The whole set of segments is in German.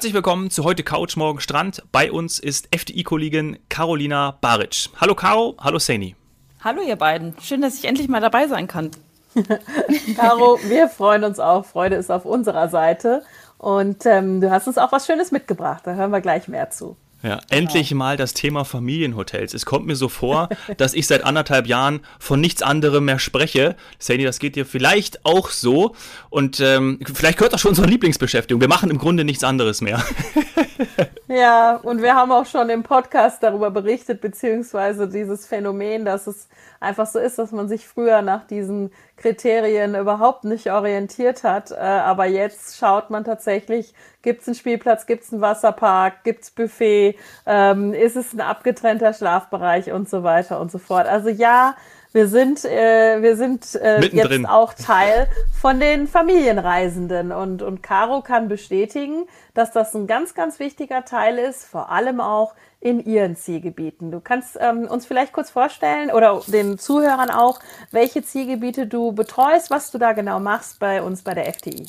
Herzlich willkommen zu heute Couch Morgen Strand. Bei uns ist FDI-Kollegin Carolina Baric. Hallo Caro, hallo Saini. Hallo ihr beiden, schön, dass ich endlich mal dabei sein kann. Caro, wir freuen uns auch. Freude ist auf unserer Seite. Und ähm, du hast uns auch was Schönes mitgebracht. Da hören wir gleich mehr zu. Ja, genau. endlich mal das Thema Familienhotels. Es kommt mir so vor, dass ich seit anderthalb Jahren von nichts anderem mehr spreche. Sandy, das geht dir vielleicht auch so. Und ähm, vielleicht gehört das schon unsere Lieblingsbeschäftigung. Wir machen im Grunde nichts anderes mehr. ja, und wir haben auch schon im Podcast darüber berichtet, beziehungsweise dieses Phänomen, dass es einfach so ist, dass man sich früher nach diesen Kriterien überhaupt nicht orientiert hat. Äh, aber jetzt schaut man tatsächlich, gibt es einen Spielplatz, gibt es einen Wasserpark, gibt es Buffet, ähm, ist es ein abgetrennter Schlafbereich und so weiter und so fort. Also ja, wir sind, äh, wir sind äh, jetzt auch Teil von den Familienreisenden und, und Caro kann bestätigen, dass das ein ganz, ganz wichtiger Teil ist, vor allem auch in ihren Zielgebieten. Du kannst ähm, uns vielleicht kurz vorstellen oder den Zuhörern auch, welche Zielgebiete du betreust, was du da genau machst bei uns bei der FTI.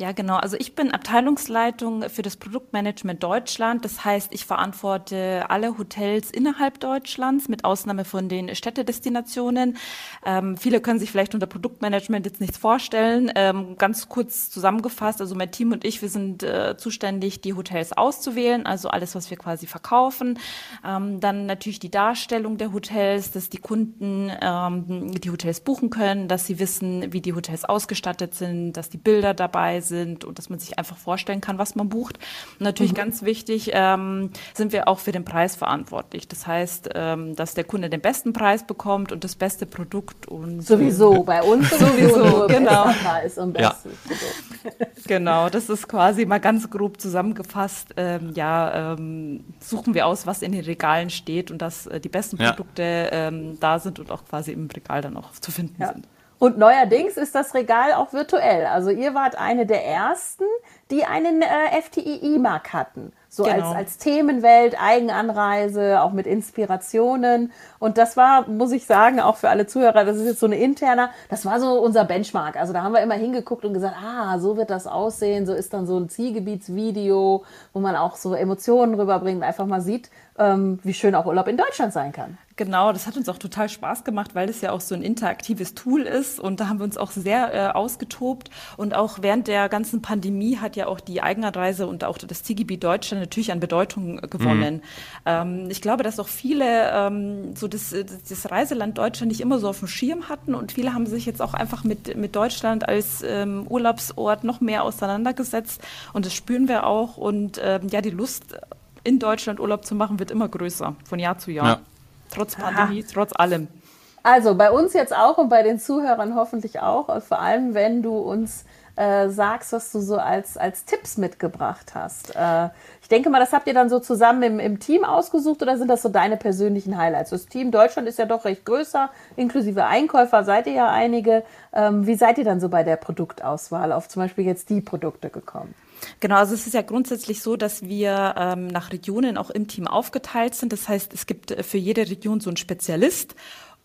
Ja, genau. Also ich bin Abteilungsleitung für das Produktmanagement Deutschland. Das heißt, ich verantworte alle Hotels innerhalb Deutschlands, mit Ausnahme von den Städtedestinationen. Ähm, viele können sich vielleicht unter Produktmanagement jetzt nichts vorstellen. Ähm, ganz kurz zusammengefasst, also mein Team und ich, wir sind äh, zuständig, die Hotels auszuwählen, also alles, was wir quasi verkaufen. Ähm, dann natürlich die Darstellung der Hotels, dass die Kunden ähm, die Hotels buchen können, dass sie wissen, wie die Hotels ausgestattet sind, dass die Bilder dabei sind sind und dass man sich einfach vorstellen kann, was man bucht. Und natürlich mhm. ganz wichtig, ähm, sind wir auch für den Preis verantwortlich. Das heißt, ähm, dass der Kunde den besten Preis bekommt und das beste Produkt. Und sowieso, bei uns sowieso, genau. Preis und bestes ja. Produkt. genau, das ist quasi mal ganz grob zusammengefasst. Ähm, ja, ähm, suchen wir aus, was in den Regalen steht und dass äh, die besten Produkte ja. Ähm, da sind und auch quasi im Regal dann auch zu finden ja. sind. Und neuerdings ist das Regal auch virtuell. Also ihr wart eine der ersten, die einen äh, FTI E-Mark hatten. So genau. als, als Themenwelt, Eigenanreise, auch mit Inspirationen. Und das war, muss ich sagen, auch für alle Zuhörer, das ist jetzt so eine interne, das war so unser Benchmark. Also da haben wir immer hingeguckt und gesagt, ah, so wird das aussehen, so ist dann so ein Zielgebietsvideo, wo man auch so Emotionen rüberbringt, einfach mal sieht, ähm, wie schön auch Urlaub in Deutschland sein kann. Genau, das hat uns auch total Spaß gemacht, weil es ja auch so ein interaktives Tool ist und da haben wir uns auch sehr äh, ausgetobt und auch während der ganzen Pandemie hat ja auch die Eigenanreise und auch das Zielgebiet Deutschland natürlich an Bedeutung gewonnen. Mhm. Ähm, ich glaube, dass auch viele ähm, so das, das Reiseland Deutschland nicht immer so auf dem Schirm hatten und viele haben sich jetzt auch einfach mit, mit Deutschland als ähm, Urlaubsort noch mehr auseinandergesetzt und das spüren wir auch und ähm, ja, die Lust in Deutschland Urlaub zu machen wird immer größer von Jahr zu Jahr. Ja. Trotz Pandemie, Aha. trotz allem. Also bei uns jetzt auch und bei den Zuhörern hoffentlich auch. Vor allem, wenn du uns äh, sagst, was du so als, als Tipps mitgebracht hast. Äh, ich denke mal, das habt ihr dann so zusammen im, im Team ausgesucht oder sind das so deine persönlichen Highlights? Das Team Deutschland ist ja doch recht größer, inklusive Einkäufer seid ihr ja einige. Ähm, wie seid ihr dann so bei der Produktauswahl auf zum Beispiel jetzt die Produkte gekommen? Genau, also es ist ja grundsätzlich so, dass wir ähm, nach Regionen auch im Team aufgeteilt sind. Das heißt, es gibt für jede Region so einen Spezialist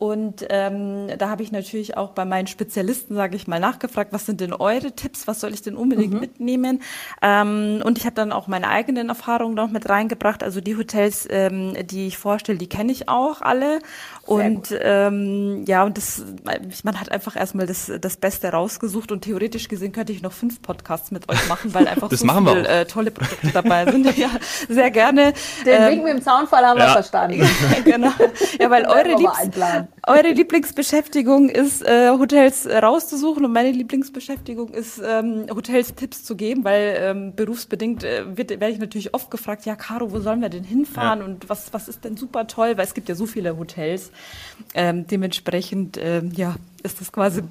und ähm, da habe ich natürlich auch bei meinen Spezialisten, sage ich mal, nachgefragt, was sind denn eure Tipps, was soll ich denn unbedingt mhm. mitnehmen? Ähm, und ich habe dann auch meine eigenen Erfahrungen noch mit reingebracht. Also die Hotels, ähm, die ich vorstelle, die kenne ich auch alle. und ähm, ja, und das, man hat einfach erstmal das, das Beste rausgesucht und theoretisch gesehen könnte ich noch fünf Podcasts mit euch machen, weil einfach so viele äh, tolle Produkte dabei sind. ja, sehr gerne. Den ähm, Wink mit dem Zaunfall haben ja. wir verstanden. genau. Ja, weil eure Liebsten, eure Lieblingsbeschäftigung ist, äh, Hotels rauszusuchen und meine Lieblingsbeschäftigung ist, ähm, Hotels Tipps zu geben, weil ähm, berufsbedingt äh, werde ich natürlich oft gefragt, ja, Caro, wo sollen wir denn hinfahren ja. und was, was ist denn super toll, weil es gibt ja so viele Hotels. Ähm, dementsprechend, ähm, ja, ist das quasi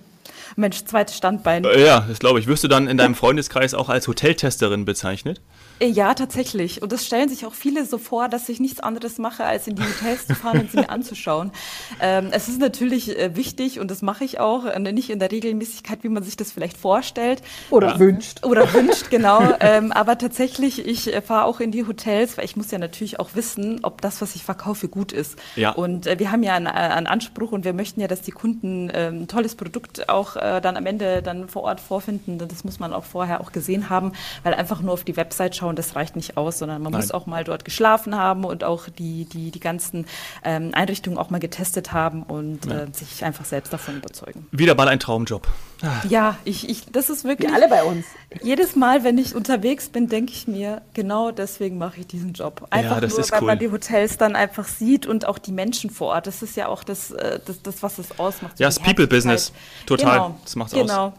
Mensch, zweites Standbein. Äh, ja, das glaube ich. Wirst du dann in deinem Freundeskreis auch als Hoteltesterin bezeichnet? Äh, ja, tatsächlich. Und das stellen sich auch viele so vor, dass ich nichts anderes mache, als in die Hotels zu fahren und sie mir anzuschauen. Ähm, es ist natürlich äh, wichtig und das mache ich auch, äh, nicht in der Regelmäßigkeit, wie man sich das vielleicht vorstellt. Oder ja. wünscht. Oder wünscht, genau. ähm, aber tatsächlich, ich äh, fahre auch in die Hotels, weil ich muss ja natürlich auch wissen, ob das, was ich verkaufe, gut ist. Ja. Und äh, wir haben ja einen, äh, einen, Anspruch und wir möchten ja, dass die Kunden ähm, ein tolles Produkt auch äh, dann am Ende dann vor Ort vorfinden, das muss man auch vorher auch gesehen haben, weil einfach nur auf die Website schauen, das reicht nicht aus, sondern man Nein. muss auch mal dort geschlafen haben und auch die, die, die ganzen ähm, Einrichtungen auch mal getestet haben und ja. äh, sich einfach selbst davon überzeugen. Wieder mal ein Traumjob. Ja, ich, ich, das ist wirklich. Wie alle bei uns. Jedes Mal, wenn ich unterwegs bin, denke ich mir, genau deswegen mache ich diesen Job. Einfach ja, nur, weil cool. man die Hotels dann einfach sieht und auch die Menschen vor Ort. Das ist ja auch das, äh, das, das was es ausmacht. ja, das People-Business. Total. Genau. Das macht es genau. aus.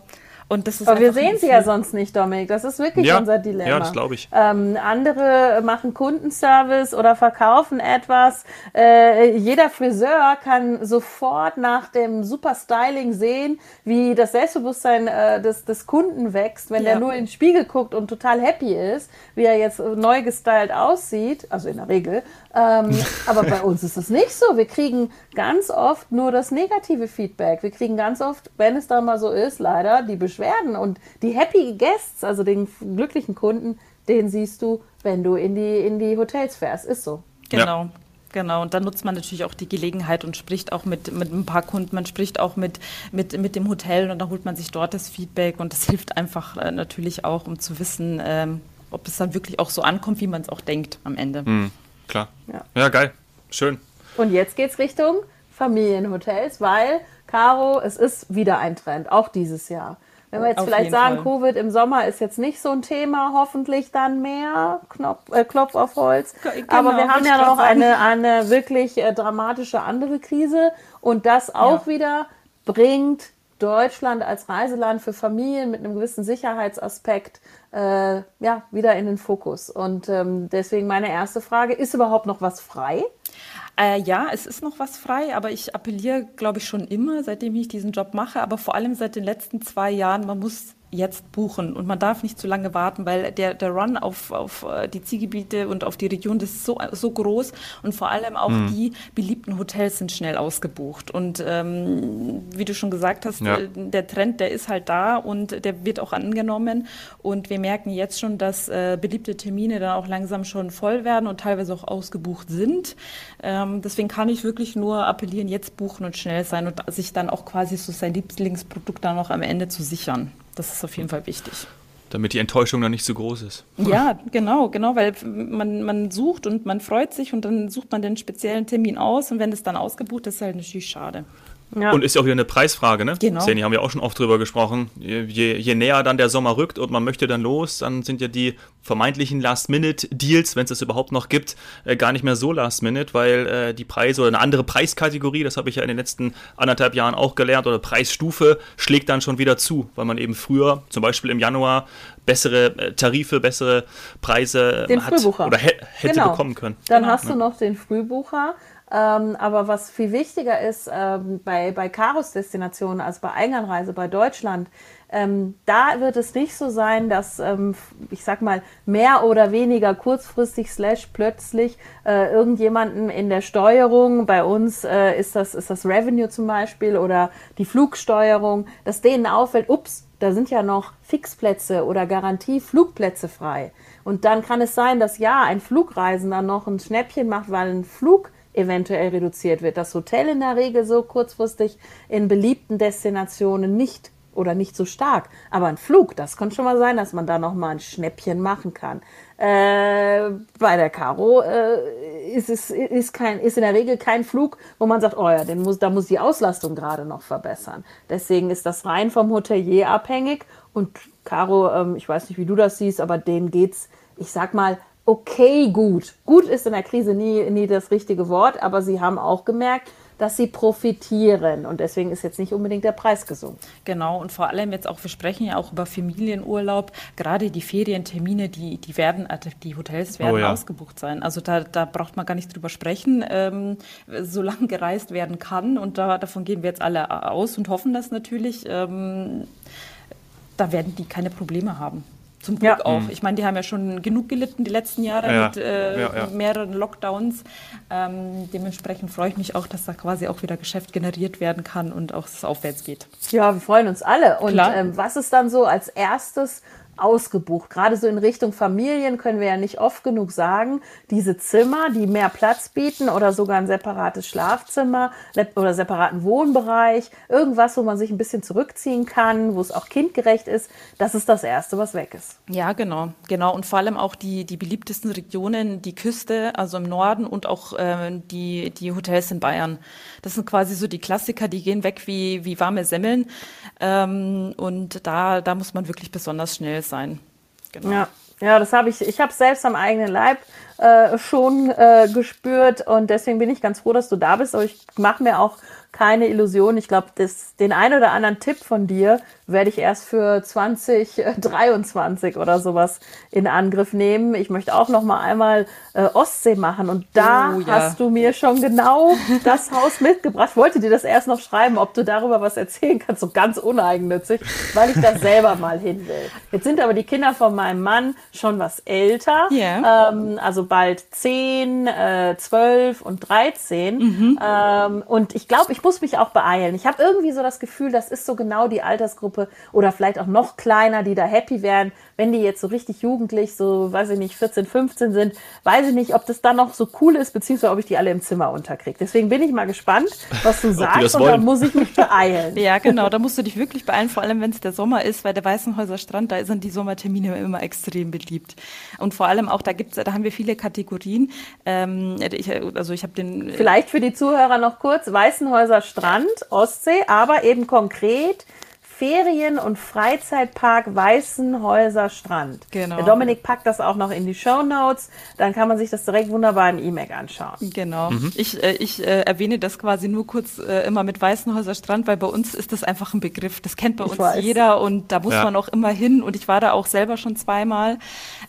Und das ist Aber wir sehen sie ja sonst nicht, Dominik. Das ist wirklich ja, unser Dilemma. Ja, das glaube ich. Ähm, andere machen Kundenservice oder verkaufen etwas. Äh, jeder Friseur kann sofort nach dem super Styling sehen, wie das Selbstbewusstsein äh, des, des Kunden wächst, wenn ja. der nur in den Spiegel guckt und total happy ist, wie er jetzt neu gestylt aussieht. Also in der Regel. Ähm, aber bei uns ist das nicht so. Wir kriegen ganz oft nur das negative Feedback. Wir kriegen ganz oft, wenn es dann mal so ist, leider die Beschwerden. Und die Happy Guests, also den glücklichen Kunden, den siehst du, wenn du in die, in die Hotels fährst. Ist so. Genau. Ja. Genau, und dann nutzt man natürlich auch die Gelegenheit und spricht auch mit, mit ein paar Kunden, man spricht auch mit, mit, mit dem Hotel und dann holt man sich dort das Feedback und das hilft einfach äh, natürlich auch, um zu wissen, ähm, ob es dann wirklich auch so ankommt, wie man es auch denkt am Ende. Mhm klar. Ja. ja, geil. Schön. Und jetzt geht's Richtung Familienhotels, weil, Caro, es ist wieder ein Trend, auch dieses Jahr. Wenn wir jetzt auf vielleicht sagen, Fall. Covid im Sommer ist jetzt nicht so ein Thema, hoffentlich dann mehr, Knopf, äh, Klopf auf Holz. Genau, Aber wir haben ja noch eine, eine wirklich äh, dramatische andere Krise und das auch ja. wieder bringt Deutschland als Reiseland für Familien mit einem gewissen Sicherheitsaspekt äh, ja, wieder in den Fokus. Und ähm, deswegen meine erste Frage, ist überhaupt noch was frei? Äh, ja, es ist noch was frei, aber ich appelliere, glaube ich, schon immer, seitdem ich diesen Job mache, aber vor allem seit den letzten zwei Jahren, man muss jetzt buchen und man darf nicht zu lange warten, weil der, der Run auf, auf äh, die Zielgebiete und auf die Region, das ist so, so groß und vor allem auch mhm. die beliebten Hotels sind schnell ausgebucht und ähm, wie du schon gesagt hast, ja. Äh, der Trend, der ist halt da und der wird auch angenommen und wir merken jetzt schon, dass äh, beliebte Termine dann auch langsam schon voll werden und teilweise auch ausgebucht sind. Ähm, deswegen kann ich wirklich nur appellieren, jetzt buchen und schnell sein und sich dann auch quasi so sein Lieblingsprodukt dann noch am Ende zu sichern. Das ist auf jeden Fall wichtig. Damit die Enttäuschung dann nicht so groß ist. Ja, genau, genau, weil man, man sucht und man freut sich und dann sucht man den speziellen Termin aus und wenn es dann ausgebucht ist, ist halt natürlich schade. Ja. Und ist ja auch wieder eine Preisfrage, ne? Genau. Seni haben wir auch schon oft drüber gesprochen. Je, je, näher dann der Sommer rückt und man möchte dann los, dann sind ja die vermeintlichen Last-Minute-Deals, wenn es das überhaupt noch gibt, äh, gar nicht mehr so Last-Minute, weil äh, die Preise oder eine andere Preiskategorie, das habe ich ja in den letzten anderthalb Jahren auch gelernt, oder Preisstufe schlägt dann schon wieder zu, weil man eben früher, zum Beispiel im Januar, bessere äh, Tarife, bessere Preise den hat Frühbucher. oder hätte genau. bekommen können. Dann genau. hast du noch den Frühbucher ähm, aber was viel wichtiger ist ähm, bei, bei Karos-Destinationen, also bei Einganreise bei Deutschland, ähm, da wird es nicht so sein, dass, ähm, ich sag mal, mehr oder weniger kurzfristig slash plötzlich äh, irgendjemanden in der Steuerung, bei uns äh, ist, das, ist das Revenue zum Beispiel oder die Flugsteuerung, dass denen auffällt, ups, da sind ja noch Fixplätze oder Garantieflugplätze frei. Und dann kann es sein, dass ja, ein Flugreisender noch ein Schnäppchen macht, weil ein Flug eventuell reduziert wird. Das Hotel in der Regel so kurzfristig in beliebten Destinationen nicht oder nicht so stark. Aber ein Flug, das kann schon mal sein, dass man da noch mal ein Schnäppchen machen kann. Äh, bei der Caro äh, ist es ist kein ist in der Regel kein Flug, wo man sagt, oh ja, den muss, da muss die Auslastung gerade noch verbessern. Deswegen ist das rein vom Hotelier abhängig. Und Caro, ähm, ich weiß nicht, wie du das siehst, aber denen geht's, ich sag mal, okay gut. Gut ist in der Krise nie, nie das richtige Wort, aber sie haben auch gemerkt, dass sie profitieren und deswegen ist jetzt nicht unbedingt der Preis gesunken. Genau und vor allem jetzt auch, wir sprechen ja auch über Familienurlaub, gerade die Ferientermine, die, die werden, also die Hotels werden oh ja. ausgebucht sein. Also da, da braucht man gar nicht drüber sprechen, ähm, solange gereist werden kann und da, davon gehen wir jetzt alle aus und hoffen das natürlich. Ähm, da werden die keine Probleme haben. Zum Glück ja. auch. Mhm. Ich meine, die haben ja schon genug gelitten die letzten Jahre ja. mit äh, ja, mehreren Lockdowns. Ähm, dementsprechend freue ich mich auch, dass da quasi auch wieder Geschäft generiert werden kann und auch es aufwärts geht. Ja, wir freuen uns alle. Und ähm, was ist dann so als erstes ausgebucht. Gerade so in Richtung Familien können wir ja nicht oft genug sagen, diese Zimmer, die mehr Platz bieten oder sogar ein separates Schlafzimmer oder separaten Wohnbereich, irgendwas, wo man sich ein bisschen zurückziehen kann, wo es auch kindgerecht ist, das ist das Erste, was weg ist. Ja, genau, genau. Und vor allem auch die, die beliebtesten Regionen, die Küste, also im Norden und auch äh, die, die Hotels in Bayern. Das sind quasi so die Klassiker, die gehen weg wie, wie warme Semmeln. Ähm, und da, da muss man wirklich besonders schnell sein. Genau. Ja. Ja, das habe ich, ich habe selbst am eigenen Leib äh, schon äh, gespürt und deswegen bin ich ganz froh, dass du da bist. Aber ich mache mir auch keine Illusion. Ich glaube, den einen oder anderen Tipp von dir werde ich erst für 2023 oder sowas in Angriff nehmen. Ich möchte auch noch mal einmal äh, Ostsee machen und da oh, ja. hast du mir schon genau das Haus mitgebracht. Ich wollte dir das erst noch schreiben, ob du darüber was erzählen kannst, so ganz uneigennützig, weil ich da selber mal hin will. Jetzt sind aber die Kinder von meinem Mann schon was älter, yeah. ähm, also bald 10, äh, 12 und 13 mhm. ähm, und ich glaube, ich muss mich auch beeilen. Ich habe irgendwie so das Gefühl, das ist so genau die Altersgruppe oder vielleicht auch noch kleiner, die da happy wären, wenn die jetzt so richtig jugendlich, so weiß ich nicht, 14, 15 sind, weiß ich nicht, ob das dann noch so cool ist, beziehungsweise ob ich die alle im Zimmer unterkriege. Deswegen bin ich mal gespannt, was du sagst und dann muss ich mich beeilen. ja, genau, da musst du dich wirklich beeilen, vor allem wenn es der Sommer ist, weil der Weißenhäuser Strand, da sind die Sommertermine immer extrem beliebt. Und vor allem auch, da gibt's, da haben wir viele Kategorien. Ähm, ich, also ich habe den. Vielleicht für die Zuhörer noch kurz, Weißenhäuser Strand, Ostsee, aber eben konkret Ferien- und Freizeitpark Weißenhäuser Strand. Genau. Der Dominik packt das auch noch in die Show Notes. Dann kann man sich das direkt wunderbar im E-Mail anschauen. Genau. Mhm. Ich, äh, ich äh, erwähne das quasi nur kurz äh, immer mit Weißenhäuser Strand, weil bei uns ist das einfach ein Begriff. Das kennt bei uns jeder und da muss ja. man auch immer hin. Und ich war da auch selber schon zweimal,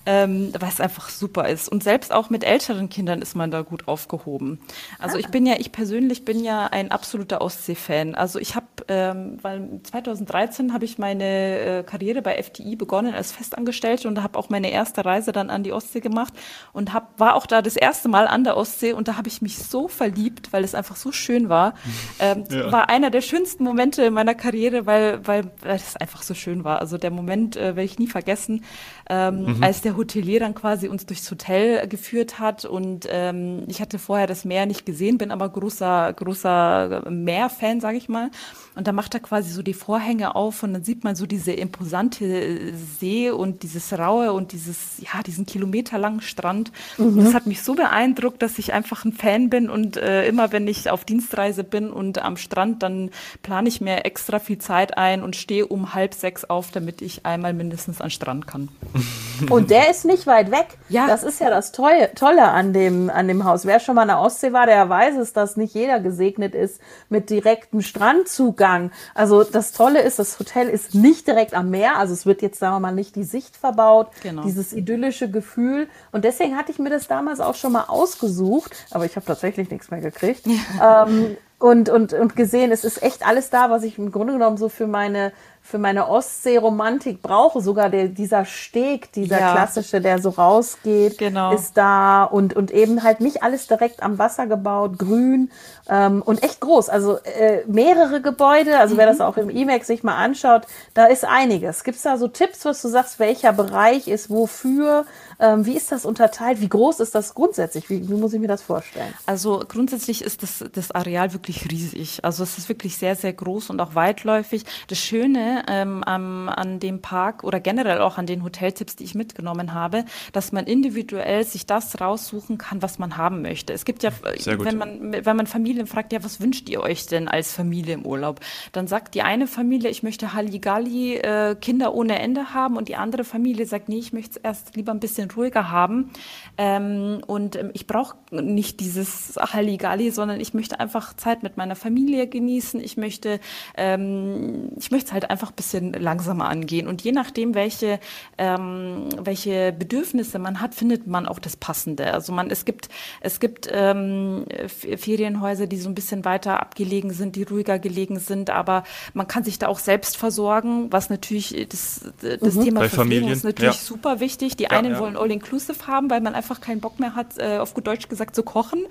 ähm, weil es einfach super ist. Und selbst auch mit älteren Kindern ist man da gut aufgehoben. Also ah. ich bin ja, ich persönlich bin ja ein absoluter Ostsee-Fan. Also ich habe, ähm, weil 2013 2013 habe ich meine äh, Karriere bei FTI begonnen als Festangestellte und habe auch meine erste Reise dann an die Ostsee gemacht und hab, war auch da das erste Mal an der Ostsee und da habe ich mich so verliebt, weil es einfach so schön war. Ähm, ja. War einer der schönsten Momente in meiner Karriere, weil, weil, weil es einfach so schön war. Also der Moment äh, werde ich nie vergessen, ähm, mhm. als der Hotelier dann quasi uns durchs Hotel geführt hat und ähm, ich hatte vorher das Meer nicht gesehen, bin aber großer, großer Meerfan, sage ich mal. Und da macht er quasi so die Vorhänge auf und dann sieht man so diese imposante äh, See und dieses raue und dieses, ja, diesen kilometerlangen Strand. Mhm. das hat mich so beeindruckt, dass ich einfach ein Fan bin und äh, immer wenn ich auf Dienstreise bin und am Strand, dann plane ich mir extra viel Zeit ein und stehe um halb sechs auf, damit ich einmal mindestens an Strand kann. Und der ist nicht weit weg. Ja. Das ist ja das Tolle, Tolle an dem, an dem Haus. Wer schon mal an der Ostsee war, der weiß es, dass nicht jeder gesegnet ist mit direktem Strandzugang. Also das Tolle ist, das Hotel ist nicht direkt am Meer. Also es wird jetzt, sagen wir mal, nicht die Sicht verbaut. Genau. Dieses idyllische Gefühl. Und deswegen hatte ich mir das damals auch schon mal ausgesucht. Aber ich habe tatsächlich nichts mehr gekriegt. Ja. Ähm, und, und, und gesehen, es ist echt alles da, was ich im Grunde genommen so für meine für meine Ostsee-Romantik brauche. Sogar der, dieser Steg, dieser ja. klassische, der so rausgeht, genau. ist da und, und eben halt nicht alles direkt am Wasser gebaut, grün ähm, und echt groß. Also äh, mehrere Gebäude, also mhm. wer das auch im IMAX sich mal anschaut, da ist einiges. Gibt es da so Tipps, was du sagst, welcher Bereich ist wofür? Ähm, wie ist das unterteilt? Wie groß ist das grundsätzlich? Wie, wie muss ich mir das vorstellen? Also grundsätzlich ist das, das Areal wirklich riesig. Also es ist wirklich sehr, sehr groß und auch weitläufig. Das Schöne ähm, an, an dem Park oder generell auch an den Hoteltipps, die ich mitgenommen habe, dass man individuell sich das raussuchen kann, was man haben möchte. Es gibt ja, wenn man, wenn man Familien fragt, ja, was wünscht ihr euch denn als Familie im Urlaub? Dann sagt die eine Familie, ich möchte Halligalli, äh, Kinder ohne Ende haben und die andere Familie sagt, nee, ich möchte es erst lieber ein bisschen bisschen ruhiger haben. Ähm, und ähm, ich brauche nicht dieses Halligalli, sondern ich möchte einfach Zeit mit meiner Familie genießen. Ich möchte, ähm, ich möchte es halt einfach ein bisschen langsamer angehen. Und je nachdem, welche, ähm, welche Bedürfnisse man hat, findet man auch das Passende. Also man, es gibt, es gibt ähm, Ferienhäuser, die so ein bisschen weiter abgelegen sind, die ruhiger gelegen sind, aber man kann sich da auch selbst versorgen, was natürlich das, das mhm. Thema Bei Verpflegung ist natürlich ja. super wichtig. Die ja, einen ja. wollen All-Inclusive haben, weil man einfach keinen Bock mehr hat, äh, auf gut Deutsch gesagt, zu kochen.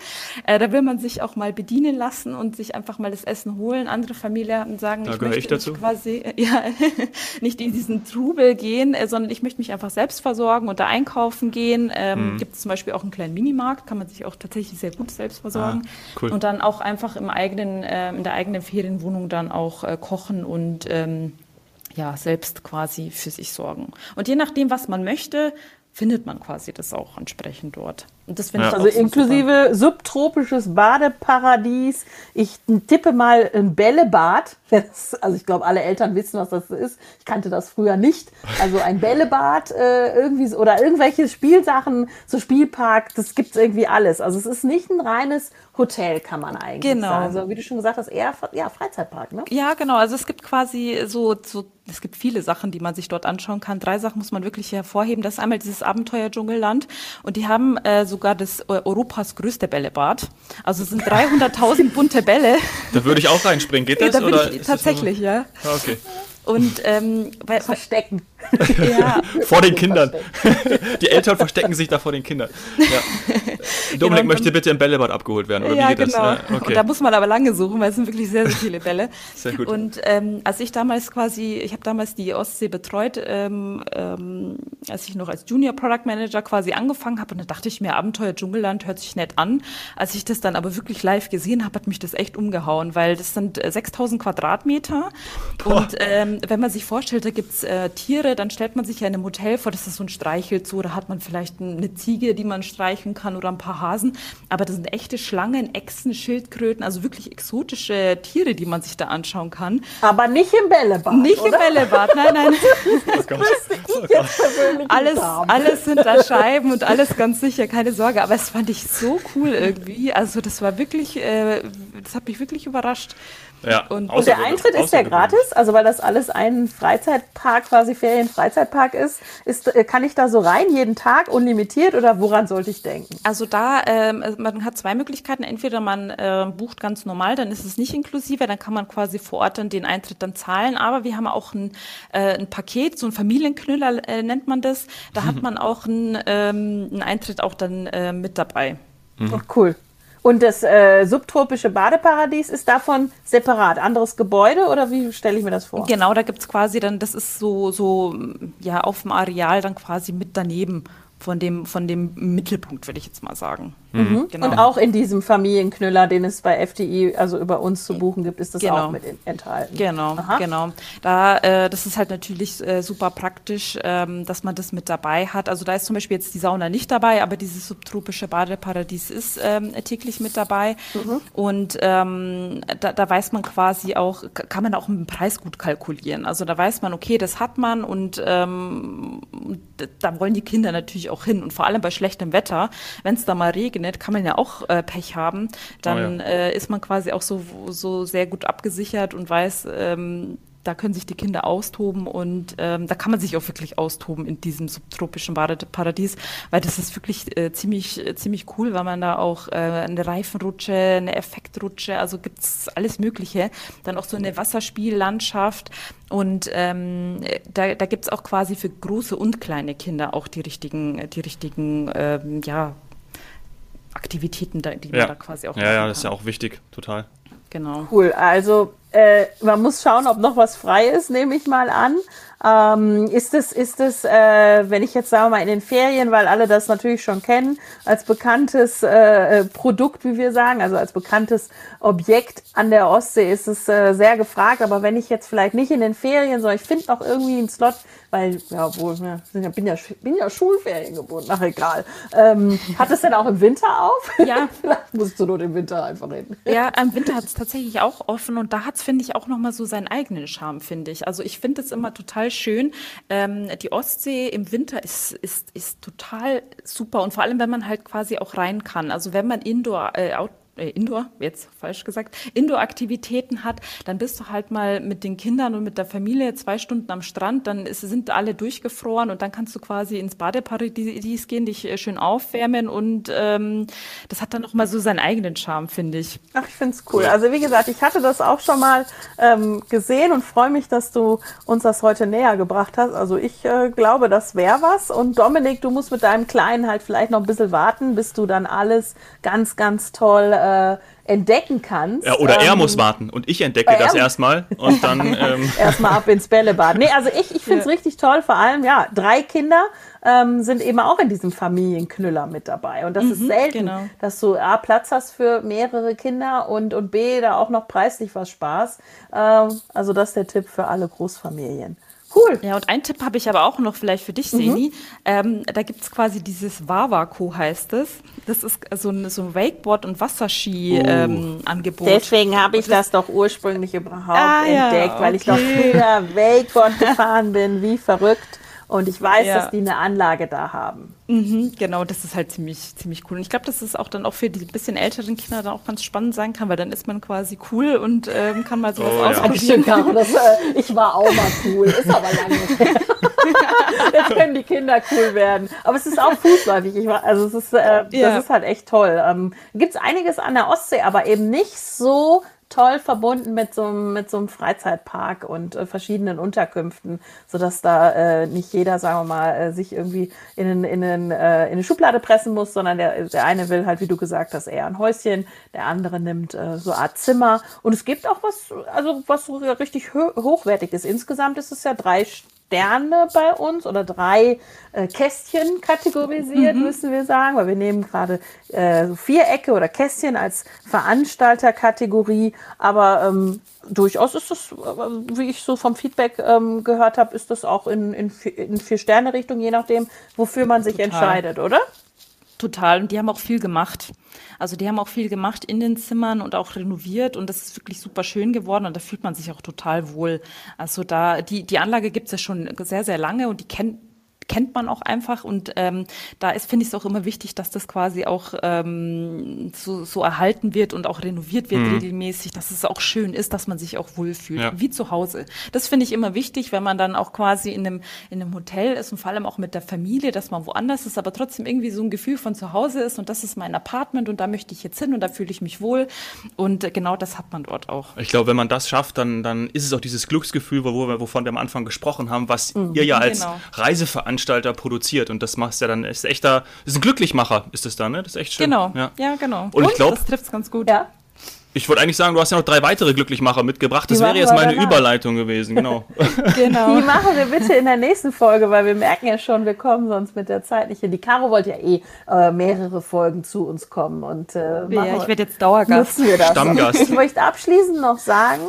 Äh, da will man sich auch mal bedienen lassen und sich einfach mal das Essen holen. Andere Familien sagen, da ich möchte ich dazu. quasi, ja, nicht in diesen Trubel gehen, äh, sondern ich möchte mich einfach selbst versorgen und da einkaufen gehen. Ähm, mhm. Gibt es zum Beispiel auch einen kleinen Minimarkt, kann man sich auch tatsächlich sehr gut selbst versorgen. Ah, cool. Und dann auch einfach im eigenen, äh, in der eigenen Ferienwohnung dann auch äh, kochen und ähm, ja, selbst quasi für sich sorgen. Und je nachdem, was man möchte, findet man quasi das auch entsprechend dort. Und das finde ja. ich also inklusive super. subtropisches Badeparadies. Ich tippe mal ein Bällebad. also ich glaube, alle Eltern wissen, was das ist. Ich kannte das früher nicht. Also ein Bällebad äh, irgendwie oder irgendwelche Spielsachen, so Spielpark, das gibt es irgendwie alles. Also es ist nicht ein reines Hotel, kann man eigentlich genau. sagen. Also wie du schon gesagt hast, eher ja, Freizeitpark, ne? Ja, genau. Also es gibt quasi so, so es gibt viele Sachen, die man sich dort anschauen kann. Drei Sachen muss man wirklich hervorheben. Das ist einmal dieses Abenteuer-Dschungelland. Und die haben äh, sogar das äh, Europas größte Bällebad. Also es sind 300.000 bunte Bälle. Da würde ich auch reinspringen. Geht das? Ja, da oder ich, tatsächlich, ja. Ah, okay. Und ähm, weil, verstecken. Ja. vor den Kindern. Die Eltern verstecken sich da vor den Kindern. Ja. Dominik genau, möchte bitte im Bällebad abgeholt werden, oder ja, wie geht genau. das? Ja, okay. Und da muss man aber lange suchen, weil es sind wirklich sehr, sehr viele Bälle. Sehr gut. Und ähm, als ich damals quasi, ich habe damals die Ostsee betreut, ähm, ähm, als ich noch als Junior Product Manager quasi angefangen habe, und da dachte ich mir, Abenteuer Dschungelland hört sich nett an. Als ich das dann aber wirklich live gesehen habe, hat mich das echt umgehauen, weil das sind 6000 äh, Quadratmeter. Boah. Und ähm, wenn man sich vorstellt, da gibt's äh, Tiere, dann stellt man sich ja in einem Hotel vor, das ist so ein Streichelzoo, da hat man vielleicht eine Ziege, die man streicheln kann oder ein paar Hasen. Aber das sind echte Schlangen, Echsen, Schildkröten, also wirklich exotische Tiere, die man sich da anschauen kann. Aber nicht im Bällebad. Nicht oder? im Bällebad, nein, nein. Oh alles, alles sind da Scheiben und alles ganz sicher, keine Sorge. Aber es fand ich so cool irgendwie. Also das war wirklich, äh, das hat mich wirklich überrascht. Ja, und, und der Eintritt ist ja gratis, also weil das alles ein Freizeitpark, quasi Ferienfreizeitpark ist, ist, äh, kann ich da so rein jeden Tag unlimitiert oder woran sollte ich denken? Also da, ähm, man hat zwei Möglichkeiten. Entweder man äh, bucht ganz normal, dann ist es nicht inklusive, dann kann man quasi vor Ort dann den Eintritt dann zahlen. Aber wir haben auch ein, äh, ein Paket, so ein Familienknüller äh, nennt man das. Da hat man auch einen, ähm, einen Eintritt auch dann äh, mit dabei. Mhm. Oh, cool. Und das äh, subtropische Badeparadies ist davon separat. Anderes Gebäude oder wie stelle ich mir das vor? Genau, da gibt es quasi dann, das ist so, so ja auf dem Areal dann quasi mit daneben von dem, von dem Mittelpunkt, würde ich jetzt mal sagen. Mhm. mhm. Genau. Und auch in diesem Familienknüller, den es bei FDI, also über uns zu buchen gibt, ist das genau. auch mit enthalten. Genau, Aha. genau. Da, äh, das ist halt natürlich äh, super praktisch, ähm, dass man das mit dabei hat. Also da ist zum Beispiel jetzt die Sauna nicht dabei, aber dieses subtropische Badeparadies ist ähm, täglich mit dabei. Mhm. Und ähm, da, da weiß man quasi auch, kann man auch mit dem Preis gut kalkulieren. Also da weiß man, okay, das hat man und ähm, da wollen die Kinder natürlich auch hin. Und vor allem bei schlechtem Wetter, wenn es da mal regnet, kann man ja auch äh, Pech haben. Dann oh ja. äh, ist man quasi auch so, so sehr gut abgesichert und weiß, ähm, da können sich die Kinder austoben und ähm, da kann man sich auch wirklich austoben in diesem subtropischen Paradies, weil das ist wirklich äh, ziemlich, äh, ziemlich cool, weil man da auch äh, eine Reifenrutsche, eine Effektrutsche, also gibt's alles Mögliche. Dann auch so eine Wasserspiellandschaft und ähm, da, da gibt auch quasi für große und kleine Kinder auch die richtigen, die richtigen, ähm, ja, Aktivitäten, die man da quasi auch Ja, ja, das ist ja auch wichtig, total. Genau. Cool. Also äh, man muss schauen, ob noch was frei ist, nehme ich mal an. Ähm, ist es, ist es, äh, wenn ich jetzt sagen wir mal in den Ferien, weil alle das natürlich schon kennen, als bekanntes äh, äh, Produkt, wie wir sagen, also als bekanntes Objekt an der Ostsee ist es äh, sehr gefragt. Aber wenn ich jetzt vielleicht nicht in den Ferien, sondern ich finde noch irgendwie einen Slot, weil, ja, wohl, ja, bin ja, bin ja Schulferien gebunden, ach egal. Ähm, hat es denn auch im Winter auf? Ja. vielleicht musst du nur im Winter einfach reden. Ja, im Winter hat es tatsächlich auch offen und da hat es, finde ich, auch nochmal so seinen eigenen Charme, finde ich. Also ich finde es immer total schön. Ähm, die Ostsee im Winter ist, ist, ist total super und vor allem, wenn man halt quasi auch rein kann. Also wenn man Indoor, äh, out, äh, Indoor, jetzt falsch gesagt, Indoor-Aktivitäten hat, dann bist du halt mal mit den Kindern und mit der Familie zwei Stunden am Strand, dann ist, sind alle durchgefroren und dann kannst du quasi ins Badeparadies gehen, dich äh, schön aufwärmen und ähm, das hat dann nochmal so seinen eigenen Charme, finde ich. Ach, ich finde es cool. Also wie gesagt, ich hatte das auch schon mal ähm, gesehen und freue mich, dass du uns das heute näher gebracht hast. Also ich äh, glaube, das wäre was und Dominik, du musst mit deinem Kleinen halt vielleicht noch ein bisschen warten, bis du dann alles ganz, ganz toll äh, entdecken kannst. Ja, oder ähm, er muss warten und ich entdecke das erstmal und dann. Ähm. erstmal ab ins Bällebad. Nee, also ich, ich finde es ja. richtig toll, vor allem, ja, drei Kinder ähm, sind eben auch in diesem Familienknüller mit dabei. Und das mhm, ist selten, genau. dass du A, Platz hast für mehrere Kinder und, und B, da auch noch preislich was Spaß. Ähm, also das ist der Tipp für alle Großfamilien. Cool. Ja, und einen Tipp habe ich aber auch noch vielleicht für dich, Seni. Mhm. Ähm, da gibt es quasi dieses Wawa-Co heißt es. Das ist so ein, so ein Wakeboard- und Wasserski-Angebot. Uh. Ähm, Deswegen habe ich das, das, doch ursprünglich überhaupt ah, entdeckt, ja, okay. weil ich noch früher Wakeboard gefahren bin, wie verrückt. Und ich weiß, ja. dass die eine Anlage da haben. Mhm, genau, das ist halt ziemlich, ziemlich cool. Und ich glaube, dass es auch dann auch für die bisschen älteren Kinder dann auch ganz spannend sein kann, weil dann ist man quasi cool und ähm, kann mal sowas oh, ausprobieren. Ja. Das, äh, ich war auch mal cool, ist aber lange her. Jetzt können die Kinder cool werden. Aber es ist auch fußläufig. Ich war, also es ist, äh, ja. das ist halt echt toll. Ähm, Gibt es einiges an der Ostsee, aber eben nicht so toll verbunden mit so, mit so einem Freizeitpark und äh, verschiedenen Unterkünften, sodass da äh, nicht jeder, sagen wir mal, äh, sich irgendwie in, in, in, äh, in eine Schublade pressen muss, sondern der, der eine will halt, wie du gesagt hast, eher ein Häuschen, der andere nimmt äh, so eine Art Zimmer. Und es gibt auch was, also was so richtig hochwertig ist. Insgesamt ist es ja drei Sterne bei uns oder drei äh, Kästchen kategorisiert, mhm. müssen wir sagen, weil wir nehmen gerade äh, so Vierecke oder Kästchen als Veranstalterkategorie, aber ähm, durchaus ist das, äh, wie ich so vom Feedback ähm, gehört habe, ist das auch in, in, in Vier-Sterne-Richtung, je nachdem, wofür man sich Total. entscheidet, oder? Total. Und die haben auch viel gemacht. Also die haben auch viel gemacht in den Zimmern und auch renoviert und das ist wirklich super schön geworden und da fühlt man sich auch total wohl. Also da, die, die Anlage gibt es ja schon sehr, sehr lange und die kennt kennt man auch einfach und ähm, da ist finde ich es auch immer wichtig, dass das quasi auch ähm, so, so erhalten wird und auch renoviert wird mhm. regelmäßig, dass es auch schön ist, dass man sich auch wohlfühlt, ja. wie zu Hause. Das finde ich immer wichtig, wenn man dann auch quasi in einem in einem Hotel ist und vor allem auch mit der Familie, dass man woanders ist, aber trotzdem irgendwie so ein Gefühl von zu Hause ist und das ist mein Apartment und da möchte ich jetzt hin und da fühle ich mich wohl und genau das hat man dort auch. Ich glaube, wenn man das schafft, dann dann ist es auch dieses Glücksgefühl, wo wovon wir am Anfang gesprochen haben, was mhm. ihr ja als genau. Reiseveranstalter Veranstalter produziert und das machst ja dann ist echter ist ein Glücklichmacher ist es dann ne das ist echt schön genau ja, ja genau und, und ich glaube das trifft ganz gut ja ich wollte eigentlich sagen, du hast ja noch drei weitere Glücklichmacher mitgebracht. Das wäre jetzt meine Überleitung gewesen, genau. genau. Die machen wir bitte in der nächsten Folge, weil wir merken ja schon, wir kommen sonst mit der Zeit nicht hin. Die Caro wollte ja eh äh, mehrere Folgen zu uns kommen. Und, äh, ja, ich werde jetzt Dauergast. Wir das. Stammgast. Ich möchte abschließend noch sagen,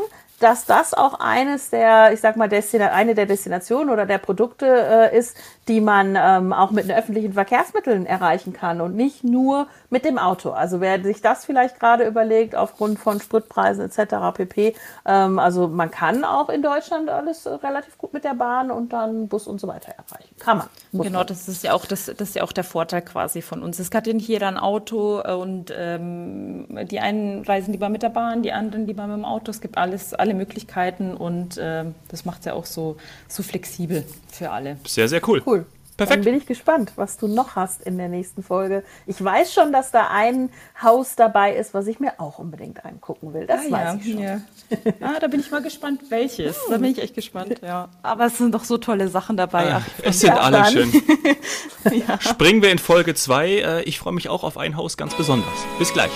dass das auch eines der, ich sag mal, Destina eine der Destinationen oder der Produkte äh, ist, die man ähm, auch mit den öffentlichen Verkehrsmitteln erreichen kann und nicht nur mit dem Auto. Also wer sich das vielleicht gerade überlegt aufgrund von Spritpreisen etc. pp. Ähm, also man kann auch in Deutschland alles äh, relativ gut mit der Bahn und dann Bus und so weiter erreichen. Kann man. Genau, man. das ist ja auch das, das ist ja auch der Vorteil quasi von uns. Es hat ja nicht jeder ein Auto äh, und ähm, die einen reisen lieber mit der Bahn, die anderen lieber mit dem Auto. Es gibt alles, alle Möglichkeiten und äh, das macht es ja auch so, so flexibel für alle. Sehr, sehr cool. Cool. Perfekt. Dann bin ich gespannt, was du noch hast in der nächsten Folge. Ich weiß schon, dass da ein Haus dabei ist, was ich mir auch unbedingt angucken will. Das ah, weiß ja, ich schon. Ja. ah, da bin ich mal gespannt, welches. Da bin ich echt gespannt, ja. Aber es sind doch so tolle Sachen dabei. Ah, es sind alle dann. schön. ja. Springen wir in Folge 2. Äh, ich freue mich auch auf ein Haus ganz besonders. Bis gleich.